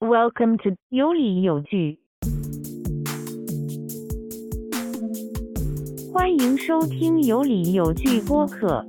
Welcome to 有理有据，欢迎收听有理有据播客，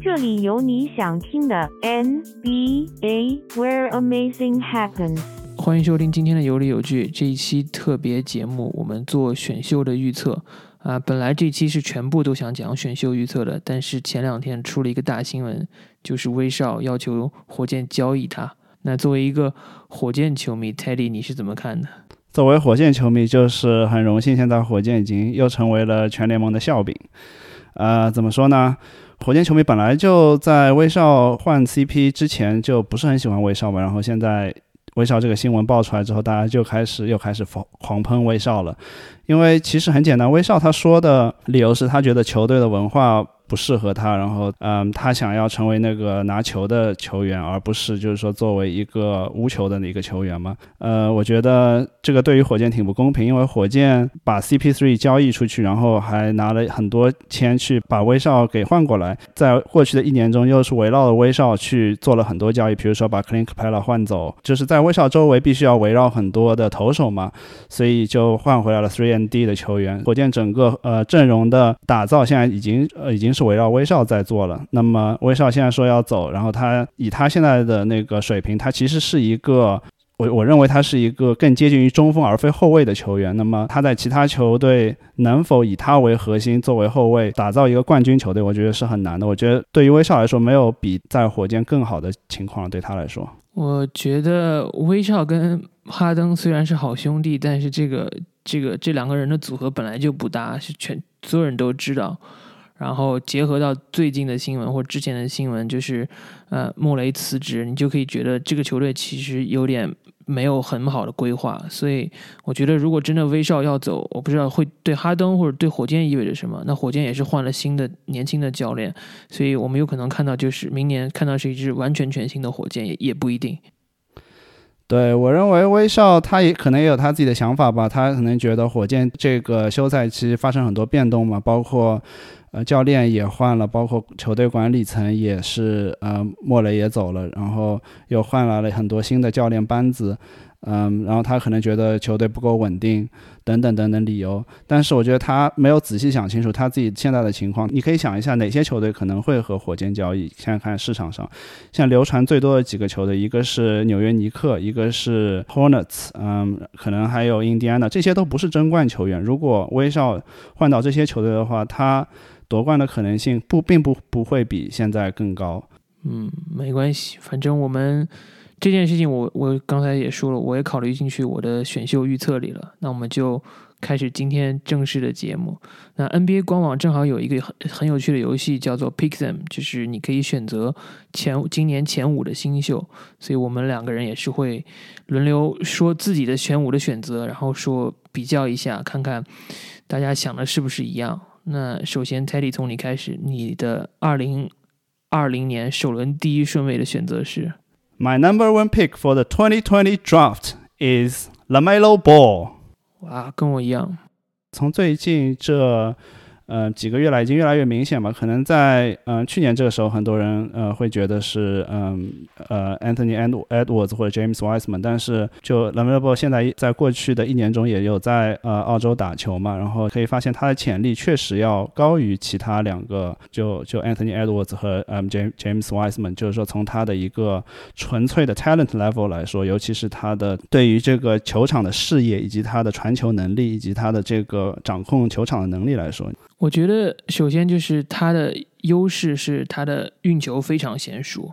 这里有你想听的 NBA，Where Amazing Happens。欢迎收听今天的有理有据这一期特别节目，我们做选秀的预测啊。本来这期是全部都想讲选秀预测的，但是前两天出了一个大新闻，就是威少要求火箭交易他。那作为一个火箭球迷，Teddy，你是怎么看的？作为火箭球迷，就是很荣幸，现在火箭已经又成为了全联盟的笑柄。呃，怎么说呢？火箭球迷本来就在威少换 CP 之前就不是很喜欢威少嘛，然后现在威少这个新闻爆出来之后，大家就开始又开始狂狂喷威少了。因为其实很简单，威少他说的理由是他觉得球队的文化。不适合他，然后，嗯，他想要成为那个拿球的球员，而不是就是说作为一个无球的一个球员嘛。呃，我觉得这个对于火箭挺不公平，因为火箭把 CP3 交易出去，然后还拿了很多钱去把威少给换过来，在过去的一年中，又是围绕着威少去做了很多交易，比如说把 Clint Capela 换走，就是在威少周围必须要围绕很多的投手嘛，所以就换回来了 Three and D 的球员。火箭整个呃阵容的打造现在已经呃已经。是围绕威少在做了。那么威少现在说要走，然后他以他现在的那个水平，他其实是一个我我认为他是一个更接近于中锋而非后卫的球员。那么他在其他球队能否以他为核心作为后卫打造一个冠军球队，我觉得是很难的。我觉得对于威少来说，没有比在火箭更好的情况对他来说。我觉得威少跟哈登虽然是好兄弟，但是这个这个这两个人的组合本来就不搭，是全所有人都知道。然后结合到最近的新闻或之前的新闻，就是呃莫雷辞职，你就可以觉得这个球队其实有点没有很好的规划。所以我觉得，如果真的威少要走，我不知道会对哈登或者对火箭意味着什么。那火箭也是换了新的年轻的教练，所以我们有可能看到就是明年看到是一支完全全新的火箭，也也不一定。对我认为威少他也可能也有他自己的想法吧，他可能觉得火箭这个休赛期发生很多变动嘛，包括。呃，教练也换了，包括球队管理层也是，呃，莫雷也走了，然后又换来了很多新的教练班子，嗯，然后他可能觉得球队不够稳定，等等等等理由。但是我觉得他没有仔细想清楚他自己现在的情况。你可以想一下，哪些球队可能会和火箭交易？现在看市场上，像流传最多的几个球队，一个是纽约尼克，一个是 Hornets，嗯，可能还有印第安纳，这些都不是争冠球员。如果威少换到这些球队的话，他夺冠的可能性不，并不不会比现在更高。嗯，没关系，反正我们这件事情，我我刚才也说了，我也考虑进去我的选秀预测里了。那我们就开始今天正式的节目。那 NBA 官网正好有一个很很有趣的游戏，叫做 Pick Them，就是你可以选择前今年前五的新秀。所以我们两个人也是会轮流说自己的前五的选择，然后说比较一下，看看大家想的是不是一样。那首先，Teddy 从你开始，你的二零二零年首轮第一顺位的选择是？My number one pick for the 2020 draft is Lamelo Ball。哇，跟我一样。从最近这。呃，几个月来已经越来越明显吧？可能在嗯去年这个时候，很多人呃会觉得是嗯呃 Anthony Edwards 或者 James Wiseman，但是就 Lamelo 现在在过去的一年中也有在呃澳洲打球嘛，然后可以发现他的潜力确实要高于其他两个，就就 Anthony Edwards 和嗯 James James Wiseman，就是说从他的一个纯粹的 talent level 来说，尤其是他的对于这个球场的视野，以及他的传球能力，以及他的这个掌控球场的能力来说。我觉得首先就是他的优势是他的运球非常娴熟，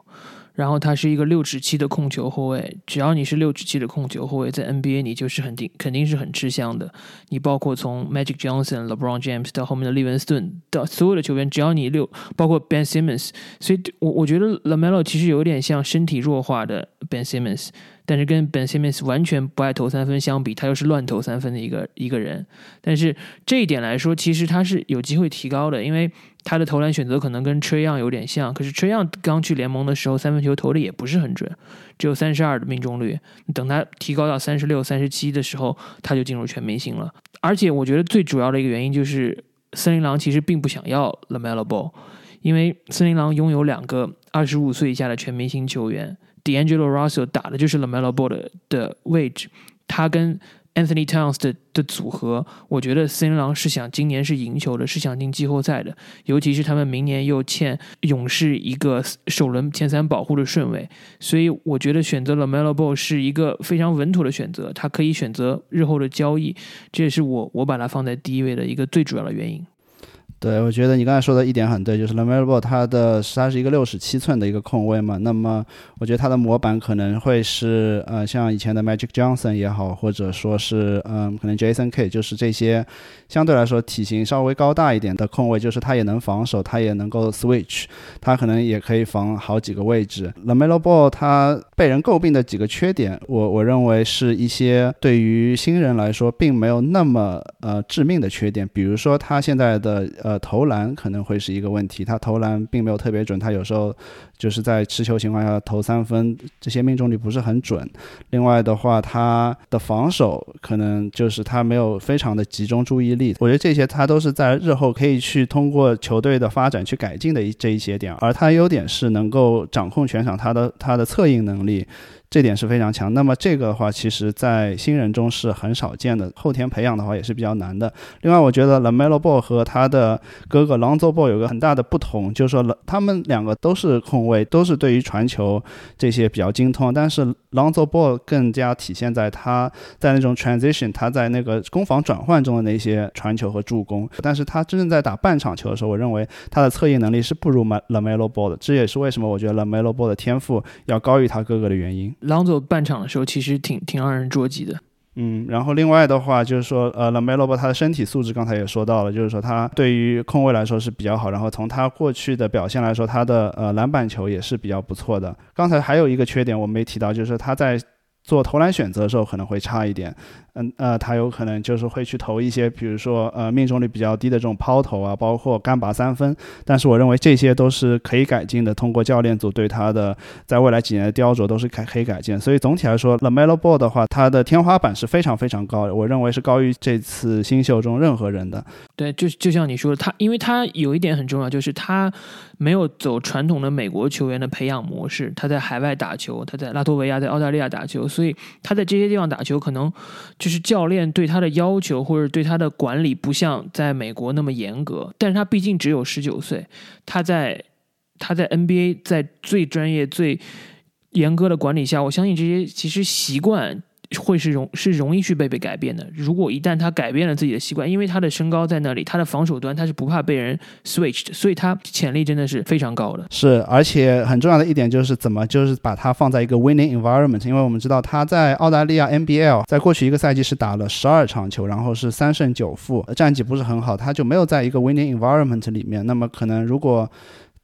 然后他是一个六尺七的控球后卫。只要你是六尺七的控球后卫，在 NBA 你就是很定肯定是很吃香的。你包括从 Magic Johnson、LeBron James 到后面的利文斯顿到所有的球员，只要你六，包括 Ben Simmons，所以我我觉得 Lamelo 其实有点像身体弱化的 Ben Simmons。但是跟 Ben Simmons 完全不爱投三分相比，他又是乱投三分的一个一个人。但是这一点来说，其实他是有机会提高的，因为他的投篮选择可能跟车样有点像。可是车样刚去联盟的时候，三分球投的也不是很准，只有三十二的命中率。等他提高到三十六、三十七的时候，他就进入全明星了。而且我觉得最主要的一个原因就是，森林狼其实并不想要 Lamelo Ball，因为森林狼拥有两个二十五岁以下的全明星球员。D'Angelo Russell 打的就是 Lamelo Ball 的的位置，他跟 Anthony Towns 的的组合，我觉得森林狼是想今年是赢球的，是想进季后赛的。尤其是他们明年又欠勇士一个首轮前三保护的顺位，所以我觉得选择了 Melo Ball 是一个非常稳妥的选择。他可以选择日后的交易，这也是我我把它放在第一位的一个最主要的原因。对，我觉得你刚才说的一点很对，就是 Lamelo Ball 它的它是一个六十七寸的一个控卫嘛，那么我觉得它的模板可能会是呃像以前的 Magic Johnson 也好，或者说是嗯可能 Jason K，就是这些相对来说体型稍微高大一点的控卫，就是他也能防守，他也能够 switch，他可能也可以防好几个位置。Lamelo Ball 他被人诟病的几个缺点，我我认为是一些对于新人来说并没有那么呃致命的缺点，比如说他现在的呃。投篮可能会是一个问题，他投篮并没有特别准，他有时候就是在持球情况下投三分，这些命中率不是很准。另外的话，他的防守可能就是他没有非常的集中注意力。我觉得这些他都是在日后可以去通过球队的发展去改进的一这一些点。而他优点是能够掌控全场，他的他的策应能力。这点是非常强。那么这个的话，其实在新人中是很少见的，后天培养的话也是比较难的。另外，我觉得 Lamelo Ball 和他的哥哥 Lonzo Ball 有个很大的不同，就是说他们两个都是控卫，都是对于传球这些比较精通。但是 Lonzo Ball 更加体现在他在那种 transition，他在那个攻防转换中的那些传球和助攻。但是他真正在打半场球的时候，我认为他的策应能力是不如 Lamelo Ball 的。这也是为什么我觉得 Lamelo Ball 的天赋要高于他哥哥的原因。朗佐半场的时候，其实挺挺让人着急的。嗯，然后另外的话就是说，呃拉梅罗吧他的身体素质刚才也说到了，就是说他对于控卫来说是比较好。然后从他过去的表现来说，他的呃篮板球也是比较不错的。刚才还有一个缺点我没提到，就是他在做投篮选择的时候可能会差一点。嗯呃，他有可能就是会去投一些，比如说呃命中率比较低的这种抛投啊，包括干拔三分。但是我认为这些都是可以改进的，通过教练组对他的在未来几年的雕琢都是可可以改进。所以总体来说，Lamelo Ball 的话，他的天花板是非常非常高的，我认为是高于这次新秀中任何人的。对，就就像你说的，他因为他有一点很重要，就是他没有走传统的美国球员的培养模式，他在海外打球，他在拉脱维亚、在澳大利亚打球，所以他在这些地方打球可能。就是教练对他的要求或者对他的管理不像在美国那么严格，但是他毕竟只有十九岁，他在他在 NBA 在最专业最严格的管理下，我相信这些其实习惯。会是容是容易去被被改变的。如果一旦他改变了自己的习惯，因为他的身高在那里，他的防守端他是不怕被人 switch 的，所以他潜力真的是非常高的。是，而且很重要的一点就是怎么就是把他放在一个 winning environment，因为我们知道他在澳大利亚 NBL 在过去一个赛季是打了十二场球，然后是三胜九负，战绩不是很好，他就没有在一个 winning environment 里面。那么可能如果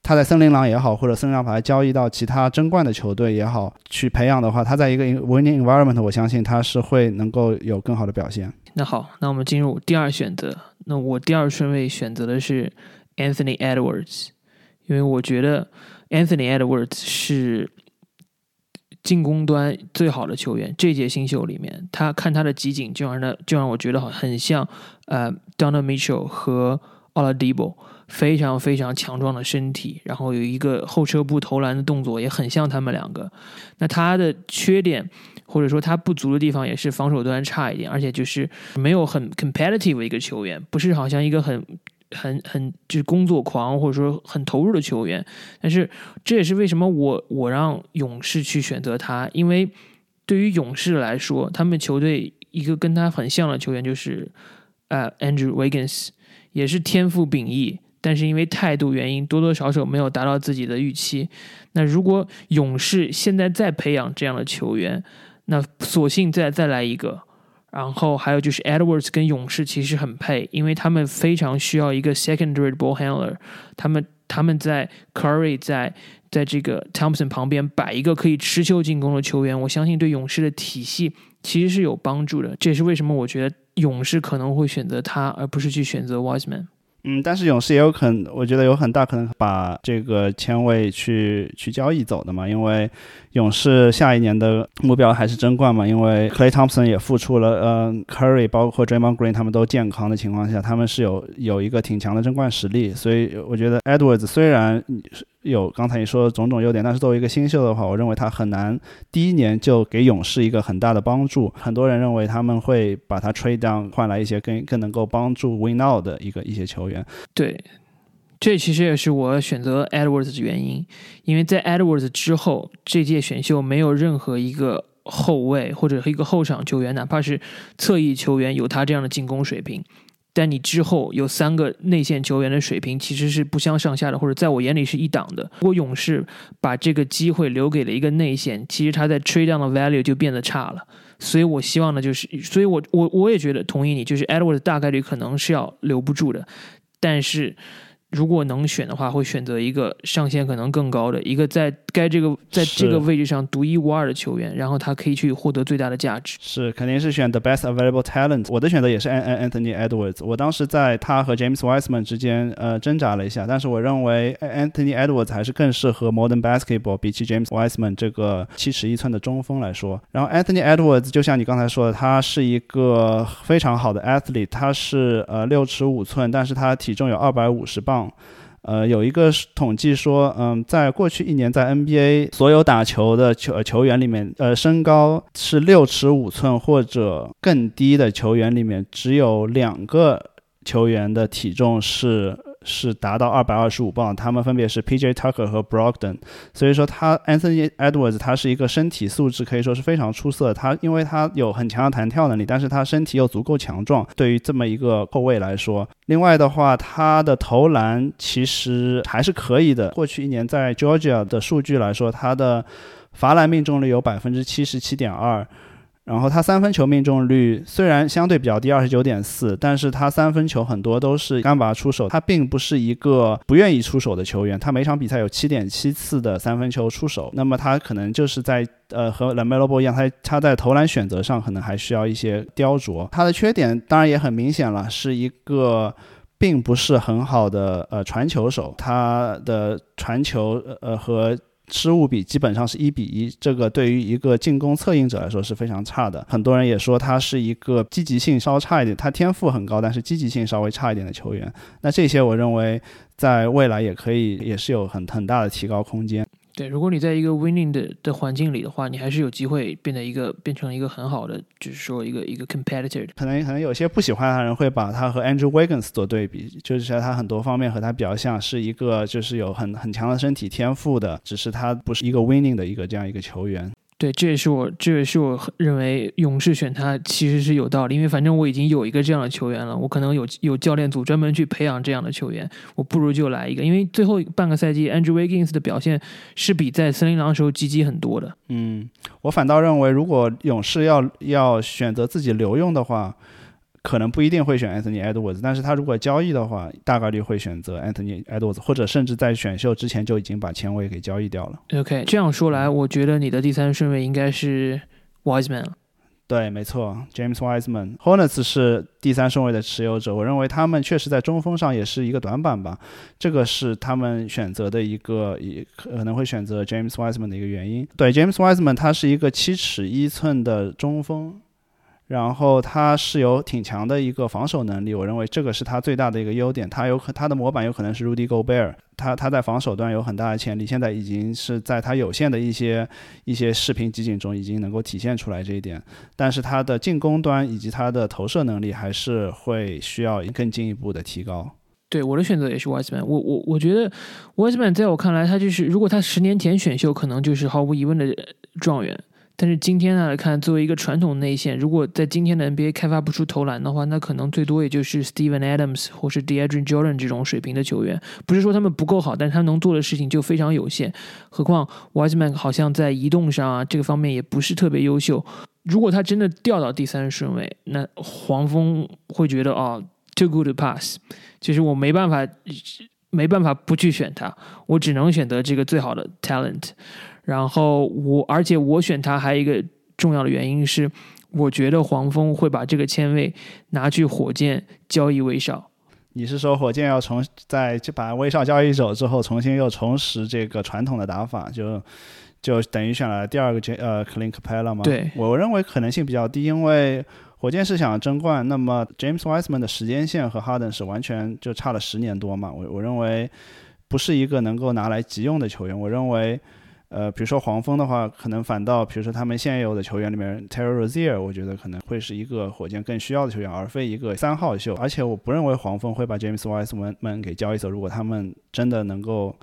他在森林狼也好，或者森林狼把他交易到其他争冠的球队也好，去培养的话，他在一个 winning environment，我相信他是会能够有更好的表现。那好，那我们进入第二选择。那我第二顺位选择的是 Anthony Edwards，因为我觉得 Anthony Edwards 是进攻端最好的球员。这届新秀里面，他看他的集锦，就让他就让我觉得很像呃 Donovan Mitchell 和 Oladipo。非常非常强壮的身体，然后有一个后撤步投篮的动作，也很像他们两个。那他的缺点或者说他不足的地方，也是防守端差一点，而且就是没有很 competitive 的一个球员，不是好像一个很很很就是工作狂或者说很投入的球员。但是这也是为什么我我让勇士去选择他，因为对于勇士来说，他们球队一个跟他很像的球员就是呃 Andrew Wiggins，也是天赋秉异。但是因为态度原因，多多少少没有达到自己的预期。那如果勇士现在再培养这样的球员，那索性再再来一个。然后还有就是 Edwards 跟勇士其实很配，因为他们非常需要一个 secondary ball handler。他们他们在 Curry 在在这个 Thompson 旁边摆一个可以持球进攻的球员，我相信对勇士的体系其实是有帮助的。这也是为什么我觉得勇士可能会选择他，而不是去选择 Wiseman。嗯，但是勇士也有可能，我觉得有很大可能把这个签位去去交易走的嘛，因为勇士下一年的目标还是争冠嘛，因为 Clay Thompson 也付出了，嗯，Curry 包括 Draymond Green 他们都健康的情况下，他们是有有一个挺强的争冠实力，所以我觉得 Edwards 虽然有刚才你说的种种优点，但是作为一个新秀的话，我认为他很难第一年就给勇士一个很大的帮助。很多人认为他们会把他 trade down 换来一些更更能够帮助 win now 的一个一些球员。对，这其实也是我选择 Edwards 的原因，因为在 Edwards 之后，这届选秀没有任何一个后卫或者一个后场球员，哪怕是侧翼球员有他这样的进攻水平。但你之后有三个内线球员的水平其实是不相上下的，或者在我眼里是一档的。如果勇士把这个机会留给了一个内线，其实他在 trade down 的 value 就变得差了。所以我希望呢就是，所以我我我也觉得同意你，就是 Edward 大概率可能是要留不住的，但是。如果能选的话，会选择一个上限可能更高的一个在该这个在这个位置上独一无二的球员，然后他可以去获得最大的价值。是，肯定是选 the best available talent。我的选择也是 An Anthony Edwards。我当时在他和 James Wiseman 之间呃挣扎了一下，但是我认为 Anthony Edwards 还是更适合 modern basketball，比起 James Wiseman 这个七尺一寸的中锋来说。然后 Anthony Edwards 就像你刚才说的，他是一个非常好的 athlete，他是呃六尺五寸，但是他体重有二百五十磅。呃，有一个统计说，嗯，在过去一年，在 NBA 所有打球的球球员里面，呃，身高是六尺五寸或者更低的球员里面，只有两个球员的体重是。是达到二百二十五磅，他们分别是 P.J. Tucker 和 Brogdon，所以说他 Anthony Edwards 他是一个身体素质可以说是非常出色，他因为他有很强的弹跳能力，但是他身体又足够强壮，对于这么一个后卫来说，另外的话，他的投篮其实还是可以的。过去一年在 Georgia 的数据来说，他的罚篮命中率有百分之七十七点二。然后他三分球命中率虽然相对比较低，二十九点四，但是他三分球很多都是干拔出手，他并不是一个不愿意出手的球员，他每场比赛有七点七次的三分球出手，那么他可能就是在呃和 Lamelo Ball 一样，他他在投篮选择上可能还需要一些雕琢。他的缺点当然也很明显了，是一个并不是很好的呃传球手，他的传球呃和。失误比基本上是一比一，这个对于一个进攻策应者来说是非常差的。很多人也说他是一个积极性稍差一点，他天赋很高，但是积极性稍微差一点的球员。那这些我认为在未来也可以，也是有很很大的提高空间。对，如果你在一个 winning 的的环境里的话，你还是有机会变得一个变成一个很好的，就是说一个一个 competitor。可能可能有些不喜欢他的人会把他和 Andrew Wiggins 做对比，就是说他很多方面和他比较像，是一个就是有很很强的身体天赋的，只是他不是一个 winning 的一个这样一个球员。对，这也是我，这也是我认为勇士选他其实是有道理，因为反正我已经有一个这样的球员了，我可能有有教练组专门去培养这样的球员，我不如就来一个，因为最后半个赛季 Andrew Wiggins 的表现是比在森林狼时候积极很多的。嗯，我反倒认为，如果勇士要要选择自己留用的话。可能不一定会选 Anthony Edwards，但是他如果交易的话，大概率会选择 Anthony Edwards，或者甚至在选秀之前就已经把前卫给交易掉了。OK，这样说来，我觉得你的第三顺位应该是 Wiseman。对，没错，James Wiseman。Hornets 是第三顺位的持有者，我认为他们确实在中锋上也是一个短板吧，这个是他们选择的一个，也可能会选择 James Wiseman 的一个原因。对，James Wiseman 他是一个七尺一寸的中锋。然后他是有挺强的一个防守能力，我认为这个是他最大的一个优点。他有可他的模板有可能是 Rudy Gobert，他他在防守端有很大的潜力，现在已经是在他有限的一些一些视频集锦中已经能够体现出来这一点。但是他的进攻端以及他的投射能力还是会需要更进一步的提高。对我的选择也是 Wiseman，我我我觉得 Wiseman 在我看来，他就是如果他十年前选秀，可能就是毫无疑问的状元。但是今天来看，作为一个传统内线，如果在今天的 NBA 开发不出投篮的话，那可能最多也就是 Steven Adams 或是 DeAndre Jordan 这种水平的球员。不是说他们不够好，但是他能做的事情就非常有限。何况 Wiseman 好像在移动上啊这个方面也不是特别优秀。如果他真的掉到第三顺位，那黄蜂会觉得哦，too good to pass，其实我没办法，没办法不去选他，我只能选择这个最好的 talent。然后我，而且我选他还有一个重要的原因是，我觉得黄蜂会把这个签位拿去火箭交易威少。你是说火箭要重在就把威少交易走之后，重新又重拾这个传统的打法，就就等于选了第二个杰呃 Clint Capela 吗？对，我认为可能性比较低，因为火箭是想争冠，那么 James Wiseman 的时间线和 Harden 是完全就差了十年多嘛，我我认为。不是一个能够拿来急用的球员。我认为。呃，比如说黄蜂的话，可能反倒，比如说他们现有的球员里面，Terry Rozier，我觉得可能会是一个火箭更需要的球员，而非一个三号秀。而且我不认为黄蜂会把 James Wiseman 给交易走。如果他们真的能够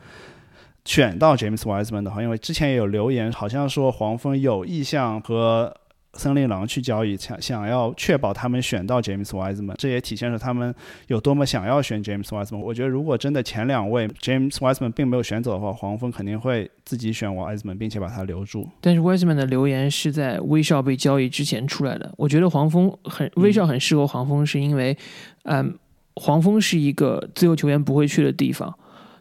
选到 James Wiseman 的话，因为之前也有留言，好像说黄蜂有意向和。森林狼去交易，想想要确保他们选到 James Wiseman，这也体现了他们有多么想要选 James Wiseman。我觉得如果真的前两位 James Wiseman 并没有选走的话，黄蜂肯定会自己选 Wiseman，并且把他留住。但是 Wiseman 的留言是在威少被交易之前出来的。我觉得黄蜂很威少很适合黄蜂，是因为，嗯，黄蜂是一个自由球员不会去的地方，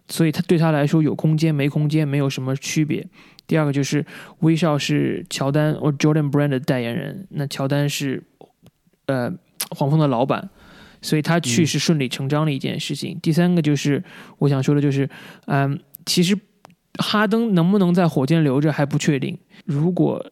所以他对他来说有空间没空间没有什么区别。第二个就是威少是乔丹或 Jordan Brand 的代言人，那乔丹是呃黄蜂的老板，所以他去是顺理成章的一件事情。第三个就是我想说的就是，嗯，其实哈登能不能在火箭留着还不确定。如果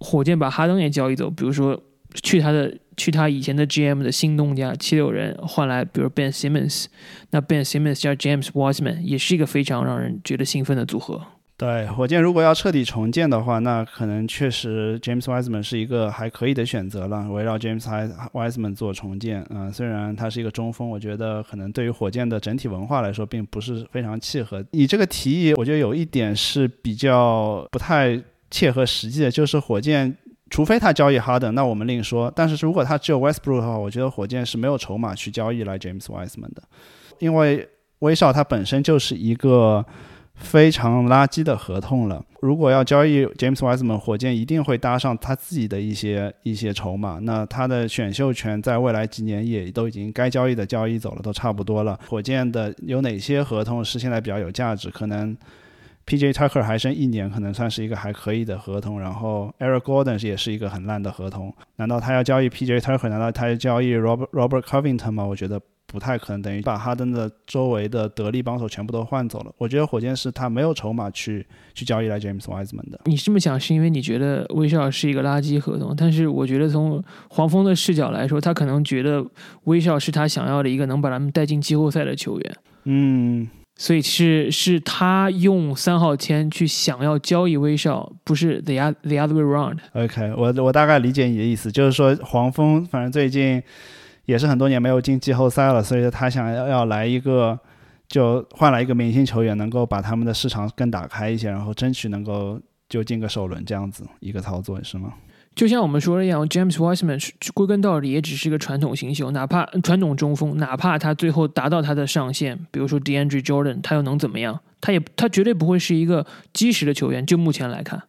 火箭把哈登也交易走，比如说去他的去他以前的 GM 的新东家七六人换来，比如 Ben Simmons，那 Ben Simmons 加 James Wiseman 也是一个非常让人觉得兴奋的组合。对火箭，如果要彻底重建的话，那可能确实 James Wiseman 是一个还可以的选择了。围绕 James Wiseman 做重建，啊，虽然他是一个中锋，我觉得可能对于火箭的整体文化来说，并不是非常契合。你这个提议，我觉得有一点是比较不太切合实际的，就是火箭除非他交易哈登，那我们另说。但是如果他只有 Westbrook 的话，我觉得火箭是没有筹码去交易来 James Wiseman 的，因为威少他本身就是一个。非常垃圾的合同了。如果要交易 James Wiseman，火箭一定会搭上他自己的一些一些筹码。那他的选秀权在未来几年也都已经该交易的交易走了，都差不多了。火箭的有哪些合同是现在比较有价值？可能 P.J. Tucker 还剩一年，可能算是一个还可以的合同。然后 Eric Gordon 也是一个很烂的合同。难道他要交易 P.J. Tucker？难道他要交易 Robert Robert Covington 吗？我觉得。不太可能，等于把哈登的周围的得力帮手全部都换走了。我觉得火箭是他没有筹码去去交易来 James Wiseman 的。你这么想是因为你觉得威少是一个垃圾合同，但是我觉得从黄蜂的视角来说，他可能觉得威少是他想要的一个能把他们带进季后赛的球员。嗯，所以是是他用三号签去想要交易威少，不是 the other the other way around。OK，我我大概理解你的意思，就是说黄蜂反正最近。也是很多年没有进季后赛了，所以说他想要要来一个，就换来一个明星球员，能够把他们的市场更打开一些，然后争取能够就进个首轮这样子一个操作，是吗？就像我们说的一样，James Wiseman 归根到底也只是个传统新秀，哪怕传统中锋，哪怕他最后达到他的上限，比如说 DeAndre Jordan，他又能怎么样？他也他绝对不会是一个基石的球员，就目前来看，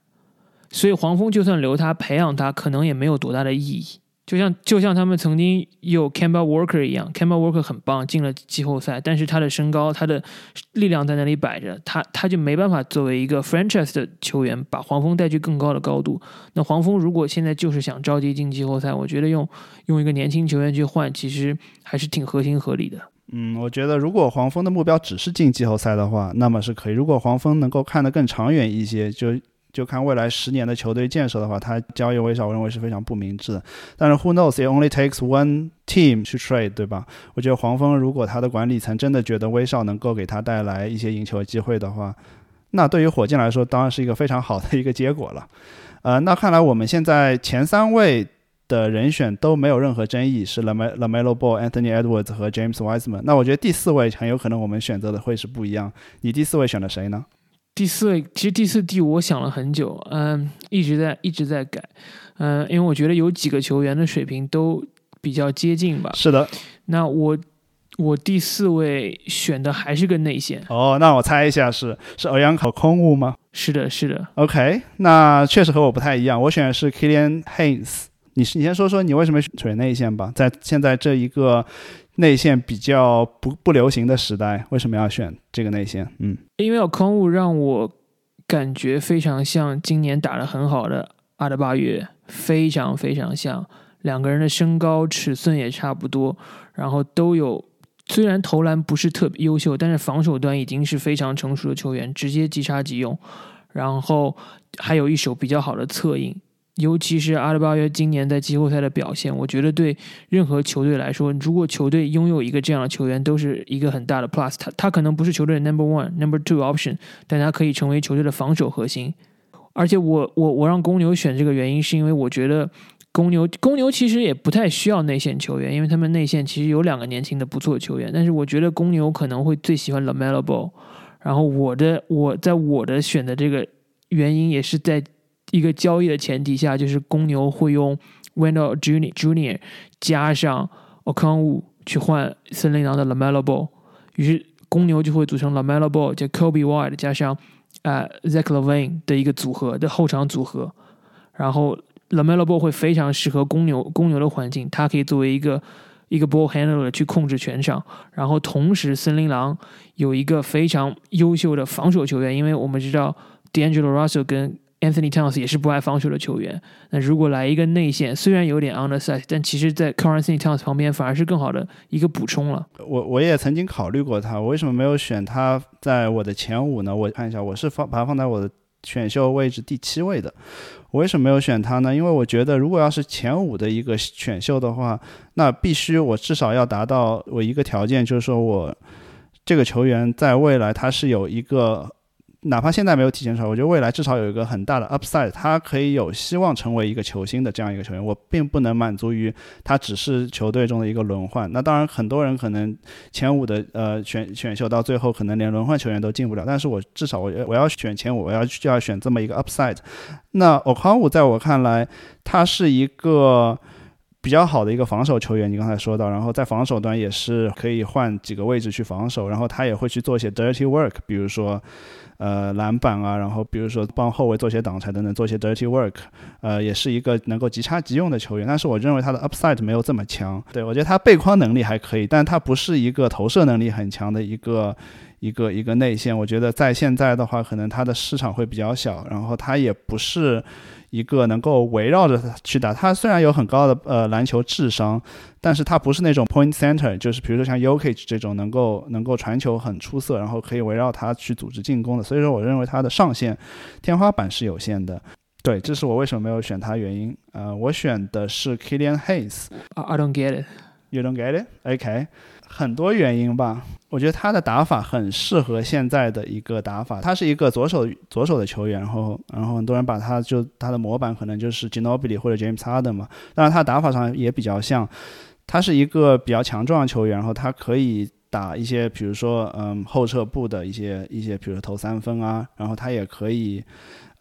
所以黄蜂就算留他培养他，可能也没有多大的意义。就像就像他们曾经有 c a m b a Walker 一样 c a m b a Walker 很棒，进了季后赛，但是他的身高、他的力量在那里摆着，他他就没办法作为一个 franchise 的球员把黄蜂带去更高的高度。那黄蜂如果现在就是想着急进季后赛，我觉得用用一个年轻球员去换，其实还是挺合情合理的。嗯，我觉得如果黄蜂的目标只是进季后赛的话，那么是可以；如果黄蜂能够看得更长远一些，就。就看未来十年的球队建设的话，他交易威少，我认为是非常不明智的。但是 Who knows? It only takes one team to trade，对吧？我觉得黄蜂如果他的管理层真的觉得威少能够给他带来一些赢球机会的话，那对于火箭来说当然是一个非常好的一个结果了。呃，那看来我们现在前三位的人选都没有任何争议，是 Lam Lamelo Ball、Anthony Edwards 和 James Wiseman。那我觉得第四位很有可能我们选择的会是不一样。你第四位选了谁呢？第四位，其实第四、第五，我想了很久，嗯，一直在一直在改，嗯，因为我觉得有几个球员的水平都比较接近吧。是的，那我我第四位选的还是个内线。哦，那我猜一下是是欧阳考空物吗？是的，是的。OK，那确实和我不太一样，我选的是 Killian Hayes。你你先说说你为什么选内线吧，在现在这一个。内线比较不不流行的时代，为什么要选这个内线？嗯，因为有空物让我感觉非常像今年打的很好的阿德巴约，非常非常像。两个人的身高尺寸也差不多，然后都有虽然投篮不是特别优秀，但是防守端已经是非常成熟的球员，直接即插即用，然后还有一手比较好的策应。尤其是阿德巴约今年在季后赛的表现，我觉得对任何球队来说，如果球队拥有一个这样的球员，都是一个很大的 plus。他他可能不是球队的 number one、number two option，但他可以成为球队的防守核心。而且我我我让公牛选这个原因，是因为我觉得公牛公牛其实也不太需要内线球员，因为他们内线其实有两个年轻的不错球员。但是我觉得公牛可能会最喜欢 Lamelo Ball。然后我的我在我的选的这个原因也是在。一个交易的前提下，就是公牛会用 Wendell Junior Junior 加上 Okongwu 去换森林狼的 Lamelo Ball，于是公牛就会组成 Lamelo Ball 加 Kobe White 加上啊 Zach Levine 的一个组合的后场组合，然后 Lamelo Ball 会非常适合公牛公牛的环境，它可以作为一个一个 ball handler 去控制全场，然后同时森林狼有一个非常优秀的防守球员，因为我们知道 D'Angelo Russell 跟 Anthony Towns 也是不爱防守的球员。那如果来一个内线，虽然有点 undersize，但其实，在 c a r a n t h n y Towns 旁边反而是更好的一个补充了。我我也曾经考虑过他，我为什么没有选他在我的前五呢？我看一下，我是放把他放在我的选秀位置第七位的。我为什么没有选他呢？因为我觉得，如果要是前五的一个选秀的话，那必须我至少要达到我一个条件，就是说我这个球员在未来他是有一个。哪怕现在没有体现出来，我觉得未来至少有一个很大的 upside，他可以有希望成为一个球星的这样一个球员。我并不能满足于他只是球队中的一个轮换。那当然，很多人可能前五的呃选选秀到最后可能连轮换球员都进不了。但是我至少我我要选前五，我要就要选这么一个 upside。那 o k a w 在我看来，他是一个比较好的一个防守球员。你刚才说到，然后在防守端也是可以换几个位置去防守，然后他也会去做一些 dirty work，比如说。呃，篮板啊，然后比如说帮后卫做些挡拆等等，做些 dirty work，呃，也是一个能够即插即用的球员。但是我认为他的 upside 没有这么强。对我觉得他背框能力还可以，但他不是一个投射能力很强的一个一个一个内线。我觉得在现在的话，可能他的市场会比较小，然后他也不是。一个能够围绕着他去打，他虽然有很高的呃篮球智商，但是他不是那种 point center，就是比如说像 Yokich 这种能够能够传球很出色，然后可以围绕他去组织进攻的。所以说，我认为他的上限天花板是有限的。对，这是我为什么没有选他原因。呃，我选的是 Killian Hayes。I don't get it. You don't get it? OK. 很多原因吧，我觉得他的打法很适合现在的一个打法。他是一个左手左手的球员，然后然后很多人把他就他的模板可能就是 Ginobili 或者 James Harden 嘛。当然他打法上也比较像，他是一个比较强壮的球员，然后他可以打一些比如说嗯后撤步的一些一些，比如投三分啊，然后他也可以。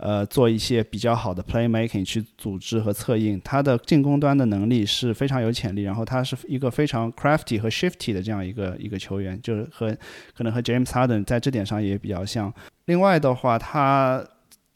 呃，做一些比较好的 playmaking 去组织和策应，他的进攻端的能力是非常有潜力。然后他是一个非常 crafty 和 shifty 的这样一个一个球员，就是和可能和 James Harden 在这点上也比较像。另外的话，他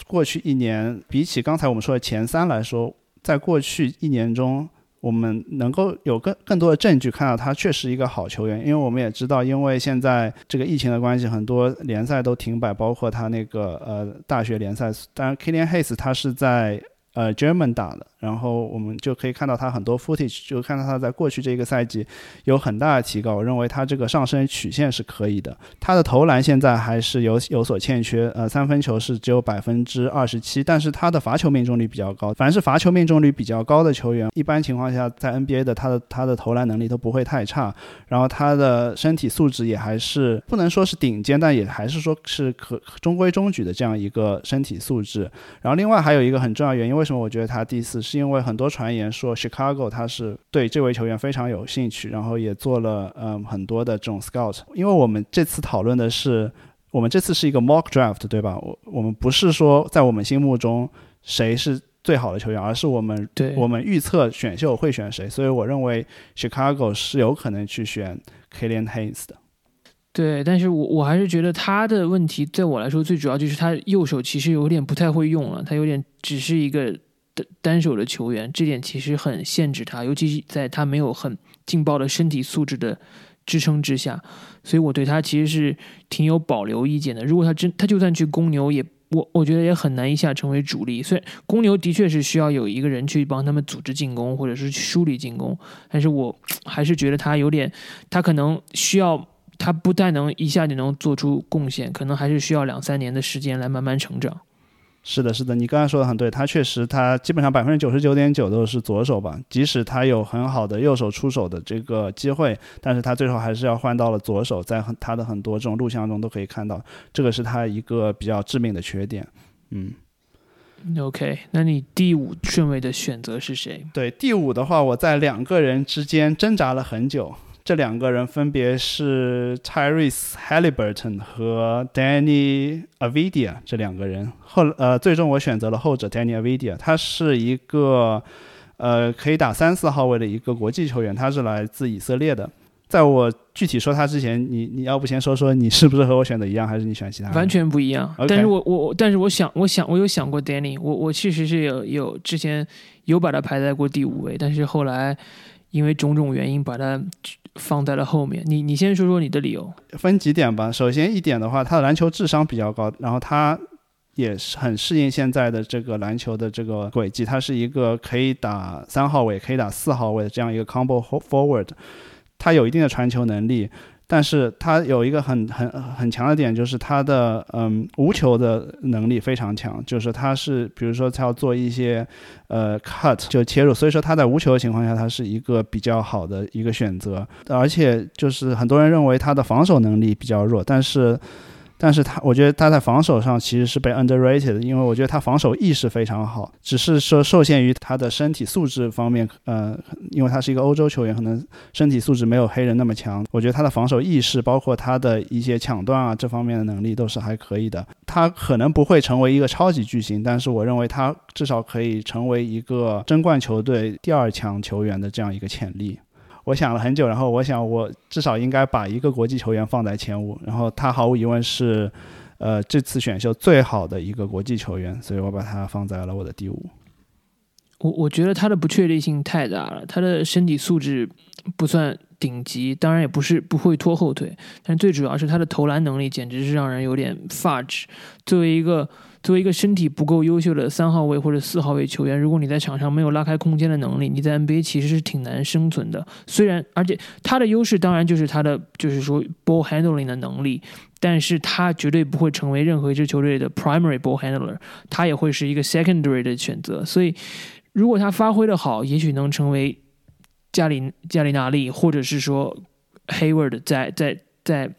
过去一年比起刚才我们说的前三来说，在过去一年中。我们能够有更更多的证据看到他确实一个好球员，因为我们也知道，因为现在这个疫情的关系，很多联赛都停摆，包括他那个呃大学联赛。当然，Killian Hayes 他是在呃 German 打的。然后我们就可以看到他很多 footage，就看到他在过去这一个赛季有很大的提高。我认为他这个上升曲线是可以的。他的投篮现在还是有有所欠缺，呃，三分球是只有百分之二十七，但是他的罚球命中率比较高。凡是罚球命中率比较高的球员，一般情况下在 NBA 的他的他的投篮能力都不会太差。然后他的身体素质也还是不能说是顶尖，但也还是说是可中规中矩的这样一个身体素质。然后另外还有一个很重要原因，为什么我觉得他第四？是因为很多传言说 Chicago 他是对这位球员非常有兴趣，然后也做了嗯很多的这种 scout。因为我们这次讨论的是，我们这次是一个 mock draft，对吧？我我们不是说在我们心目中谁是最好的球员，而是我们对我们预测选秀会选谁。所以我认为 Chicago 是有可能去选 Killian Hayes 的。对，但是我我还是觉得他的问题，对我来说最主要就是他右手其实有点不太会用了，他有点只是一个。单单手的球员，这点其实很限制他，尤其是在他没有很劲爆的身体素质的支撑之下，所以我对他其实是挺有保留意见的。如果他真他就算去公牛，也我我觉得也很难一下成为主力。虽然公牛的确是需要有一个人去帮他们组织进攻，或者是梳理进攻，但是我还是觉得他有点，他可能需要他不但能一下就能做出贡献，可能还是需要两三年的时间来慢慢成长。是的，是的，你刚才说的很对，他确实他基本上百分之九十九点九都是左手吧，即使他有很好的右手出手的这个机会，但是他最后还是要换到了左手，在很他的很多这种录像中都可以看到，这个是他一个比较致命的缺点。嗯，OK，那你第五顺位的选择是谁？对，第五的话，我在两个人之间挣扎了很久。这两个人分别是 Tyrese Halliburton 和 Danny Avidia 这两个人。后呃，最终我选择了后者 Danny Avidia，。他是一个呃可以打三四号位的一个国际球员，他是来自以色列的。在我具体说他之前，你你要不先说说你是不是和我选的一样，还是你选其他人？完全不一样。但是我我我但是我想我想我有想过 Danny，我我确实是有有之前有把他排在过第五位，但是后来因为种种原因把它放在了后面。你你先说说你的理由。分几点吧。首先一点的话，他的篮球智商比较高，然后他也是很适应现在的这个篮球的这个轨迹。他是一个可以打三号位、可以打四号位的这样一个 combo forward，他有一定的传球能力。但是他有一个很很很强的点，就是他的嗯无球的能力非常强，就是他是比如说他要做一些呃 cut 就切入，所以说他在无球的情况下，他是一个比较好的一个选择。而且就是很多人认为他的防守能力比较弱，但是但是他我觉得他在防守上其实是被 underrated 的，因为我觉得他防守意识非常好，只是说受限于他的身体素质方面，呃，因为他是一个欧洲球员，可能身体素质没有黑人那么强。我觉得他的防守意识，包括他的一些抢断啊这方面的能力都是还可以的。他可能不会成为一个超级巨星，但是我认为他至少可以成为一个争冠球队第二强球员的这样一个潜力。我想了很久，然后我想我至少应该把一个国际球员放在前五，然后他毫无疑问是，呃，这次选秀最好的一个国际球员，所以我把他放在了我的第五。我我觉得他的不确定性太大了，他的身体素质不算顶级，当然也不是不会拖后腿，但最主要是他的投篮能力简直是让人有点发指。作为一个作为一个身体不够优秀的三号位或者四号位球员，如果你在场上没有拉开空间的能力，你在 NBA 其实是挺难生存的。虽然，而且他的优势当然就是他的就是说 ball handling 的能力，但是他绝对不会成为任何一支球队的 primary ball handler，他也会是一个 secondary 的选择。所以，如果他发挥的好，也许能成为加里加里纳利，或者是说 Hayward 在在在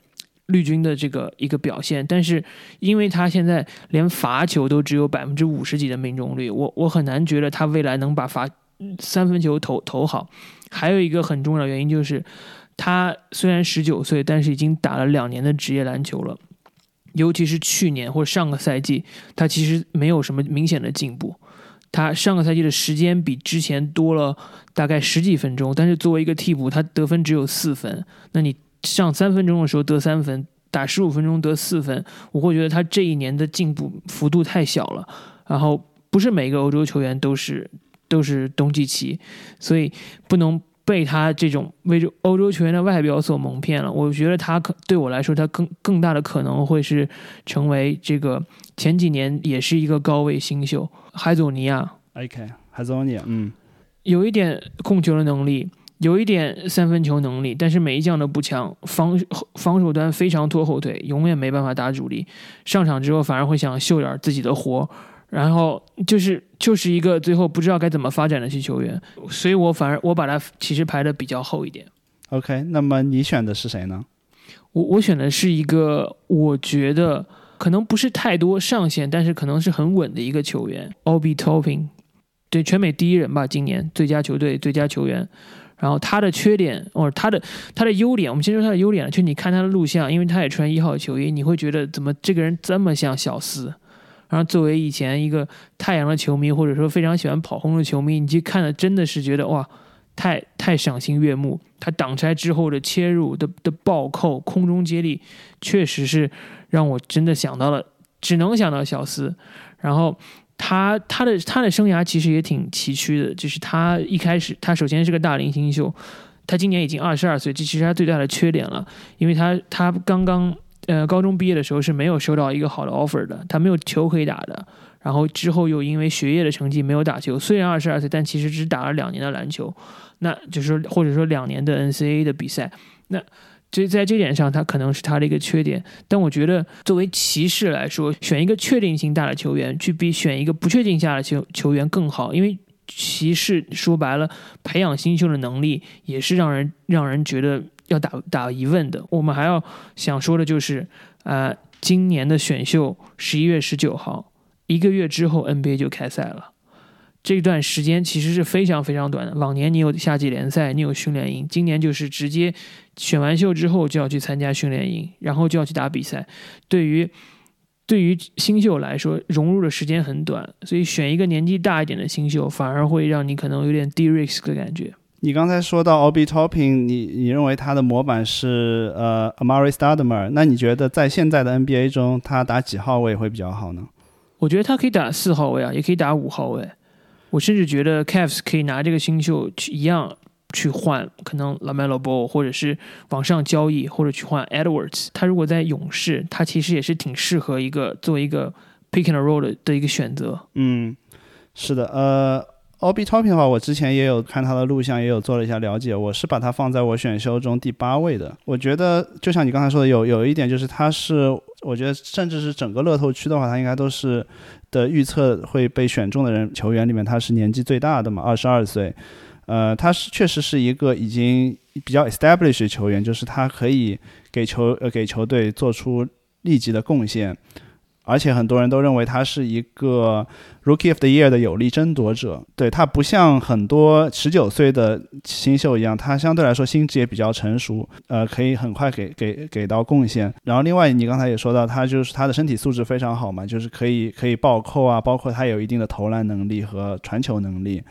绿军的这个一个表现，但是因为他现在连罚球都只有百分之五十几的命中率，我我很难觉得他未来能把罚三分球投投好。还有一个很重要的原因就是，他虽然十九岁，但是已经打了两年的职业篮球了。尤其是去年或上个赛季，他其实没有什么明显的进步。他上个赛季的时间比之前多了大概十几分钟，但是作为一个替补，他得分只有四分。那你上三分钟的时候得三分，打十五分钟得四分，我会觉得他这一年的进步幅度太小了。然后不是每个欧洲球员都是都是东契奇，所以不能被他这种为欧洲球员的外表所蒙骗了。我觉得他可对我来说，他更更大的可能会是成为这个前几年也是一个高位新秀海佐尼亚，OK，海佐尼亚，嗯，有一点控球的能力，有一点三分球能力，但是每一项都不强，防防守端非常拖后腿，永远没办法打主力。上场之后反而会想秀点自己的活，然后就是就是一个最后不知道该怎么发展的去球员，所以我反而我把他其实排的比较后一点。OK，那么你选的是谁呢？我我选的是一个我觉得可能不是太多上限，但是可能是很稳的一个球员，Obi Toppin，对全美第一人吧，今年最佳球队最佳球员。然后他的缺点，或者他的他的优点，我们先说他的优点，就你看他的录像，因为他也穿一号球衣，你会觉得怎么这个人这么像小斯？然后作为以前一个太阳的球迷，或者说非常喜欢跑轰的球迷，你去看了真的是觉得哇，太太赏心悦目。他挡拆之后的切入的的暴扣、空中接力，确实是让我真的想到了，只能想到小斯。然后他他的他的生涯其实也挺崎岖的，就是他一开始他首先是个大龄新秀，他今年已经二十二岁，这其实他最大的缺点了，因为他他刚刚呃高中毕业的时候是没有收到一个好的 offer 的，他没有球可以打的。然后之后又因为学业的成绩没有打球，虽然二十二岁，但其实只打了两年的篮球，那就是或者说两年的 NCAA 的比赛。那这在这点上，他可能是他的一个缺点。但我觉得，作为骑士来说，选一个确定性大的球员，去比选一个不确定下的球球员更好。因为骑士说白了，培养新秀的能力也是让人让人觉得要打打疑问的。我们还要想说的就是，呃，今年的选秀十一月十九号，一个月之后 NBA 就开赛了。这段时间其实是非常非常短的。往年你有夏季联赛，你有训练营，今年就是直接选完秀之后就要去参加训练营，然后就要去打比赛。对于对于新秀来说，融入的时间很短，所以选一个年纪大一点的新秀，反而会让你可能有点低 risk 的感觉。你刚才说到 Obi Topping，你你认为他的模板是呃 Amari s t a d e m e r 那你觉得在现在的 NBA 中，他打几号位会比较好呢？我觉得他可以打四号位啊，也可以打五号位。我甚至觉得 Cavs 可以拿这个新秀去一样去换，可能 Lamelo Ball，或者是往上交易，或者去换 Edwards。他如果在勇士，他其实也是挺适合一个做一个 pick and roll 的的一个选择。嗯，是的，呃 O B Topping 的话，我之前也有看他的录像，也有做了一下了解。我是把他放在我选秀中第八位的。我觉得就像你刚才说的，有有一点就是他是，我觉得甚至是整个乐透区的话，他应该都是。的预测会被选中的人球员里面，他是年纪最大的嘛，二十二岁。呃，他是确实是一个已经比较 established 球员，就是他可以给球呃给球队做出立即的贡献。而且很多人都认为他是一个 Rookie of the Year 的有力争夺者。对他不像很多十九岁的新秀一样，他相对来说心智也比较成熟，呃，可以很快给给给到贡献。然后另外你刚才也说到，他就是他的身体素质非常好嘛，就是可以可以暴扣啊，包括他有一定的投篮能力和传球能力。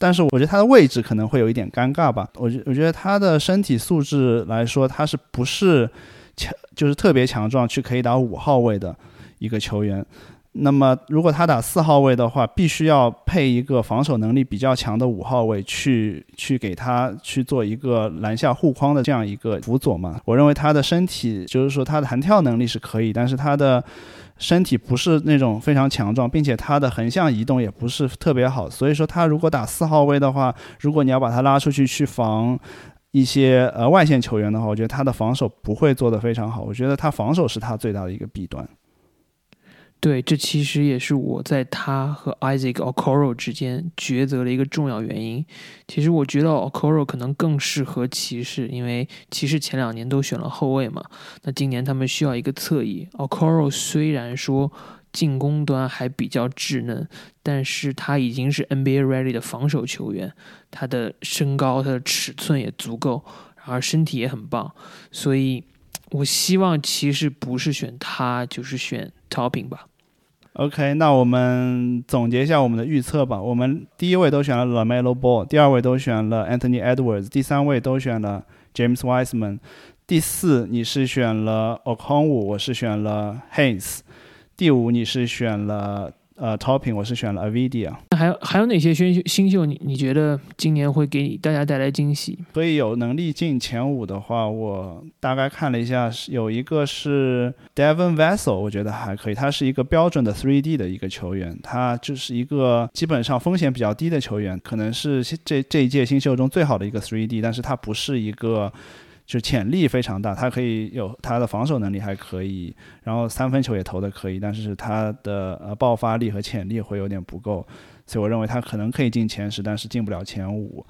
但是我觉得他的位置可能会有一点尴尬吧。我觉我觉得他的身体素质来说，他是不是强就是特别强壮，去可以打五号位的。一个球员，那么如果他打四号位的话，必须要配一个防守能力比较强的五号位去去给他去做一个篮下护框的这样一个辅佐嘛？我认为他的身体就是说他的弹跳能力是可以，但是他的身体不是那种非常强壮，并且他的横向移动也不是特别好，所以说他如果打四号位的话，如果你要把他拉出去去防一些呃外线球员的话，我觉得他的防守不会做得非常好。我觉得他防守是他最大的一个弊端。对，这其实也是我在他和 Isaac Okoro 之间抉择的一个重要原因。其实我觉得 Okoro 可能更适合骑士，因为骑士前两年都选了后卫嘛。那今年他们需要一个侧翼。Okoro 虽然说进攻端还比较稚嫩，但是他已经是 NBA ready 的防守球员。他的身高、他的尺寸也足够，然后身体也很棒。所以我希望其实不是选他，就是选 Topping 吧。OK，那我们总结一下我们的预测吧。我们第一位都选了 Lamelo Ball，第二位都选了 Anthony Edwards，第三位都选了 James Wiseman，第四你是选了 Okongwu，我是选了 Hayes，第五你是选了。呃，Topping 我是选了 Avidia。那还有还有哪些新秀？新秀你你觉得今年会给大家带来惊喜？所以有能力进前五的话，我大概看了一下，有一个是 Devon Vessel，我觉得还可以。他是一个标准的 3D 的一个球员，他就是一个基本上风险比较低的球员，可能是这这一届新秀中最好的一个 3D，但是他不是一个。就潜力非常大，他可以有他的防守能力还可以，然后三分球也投的可以，但是他的呃爆发力和潜力会有点不够，所以我认为他可能可以进前十，但是进不了前五。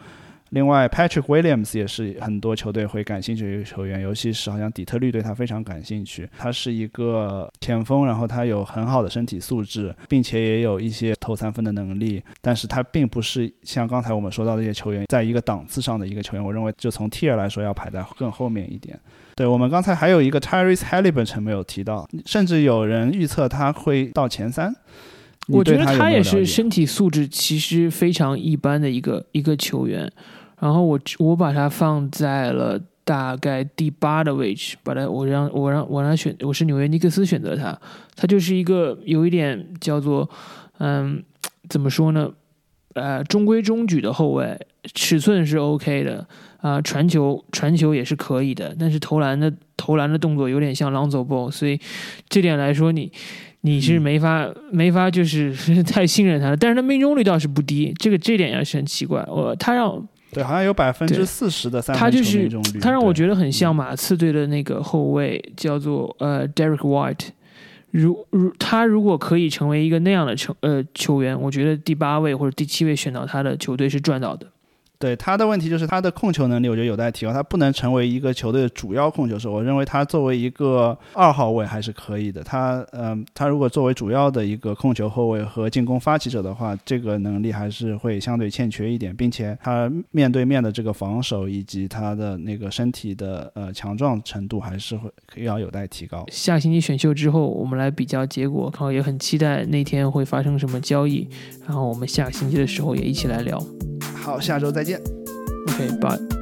另外，Patrick Williams 也是很多球队会感兴趣的一个球员，尤其是好像底特律对他非常感兴趣。他是一个前锋，然后他有很好的身体素质，并且也有一些投三分的能力。但是他并不是像刚才我们说到这些球员在一个档次上的一个球员。我认为，就从 Tier 来说，要排在更后面一点。对我们刚才还有一个 Tyrese Halliburton 没有提到，甚至有人预测他会到前三。我觉得他也是身体素质其实非常一般的一个一个球员。然后我我把它放在了大概第八的位置，把它我让我让我让选我是纽约尼克斯选择他，他就是一个有一点叫做嗯怎么说呢？呃中规中矩的后卫，尺寸是 OK 的啊传球传球也是可以的，但是投篮的投篮的动作有点像 Lonzo Ball，所以这点来说你你是没法没法就是 太信任他了，但是他命中率倒是不低，这个这点也是很奇怪，我他让。对，好像有百分之四十的三他就分球命是中率，他让我觉得很像马刺队的那个后卫，叫做呃 Derek White。如如他如果可以成为一个那样的球呃球员，我觉得第八位或者第七位选到他的球队是赚到的。对他的问题就是他的控球能力，我觉得有待提高。他不能成为一个球队的主要控球手。我认为他作为一个二号位还是可以的。他，嗯、他如果作为主要的一个控球后卫和进攻发起者的话，这个能力还是会相对欠缺一点，并且他面对面的这个防守以及他的那个身体的呃强壮程度还是会要有待提高。下星期选秀之后，我们来比较结果，然后也很期待那天会发生什么交易。然后我们下个星期的时候也一起来聊。好，下周再见。OK，拜。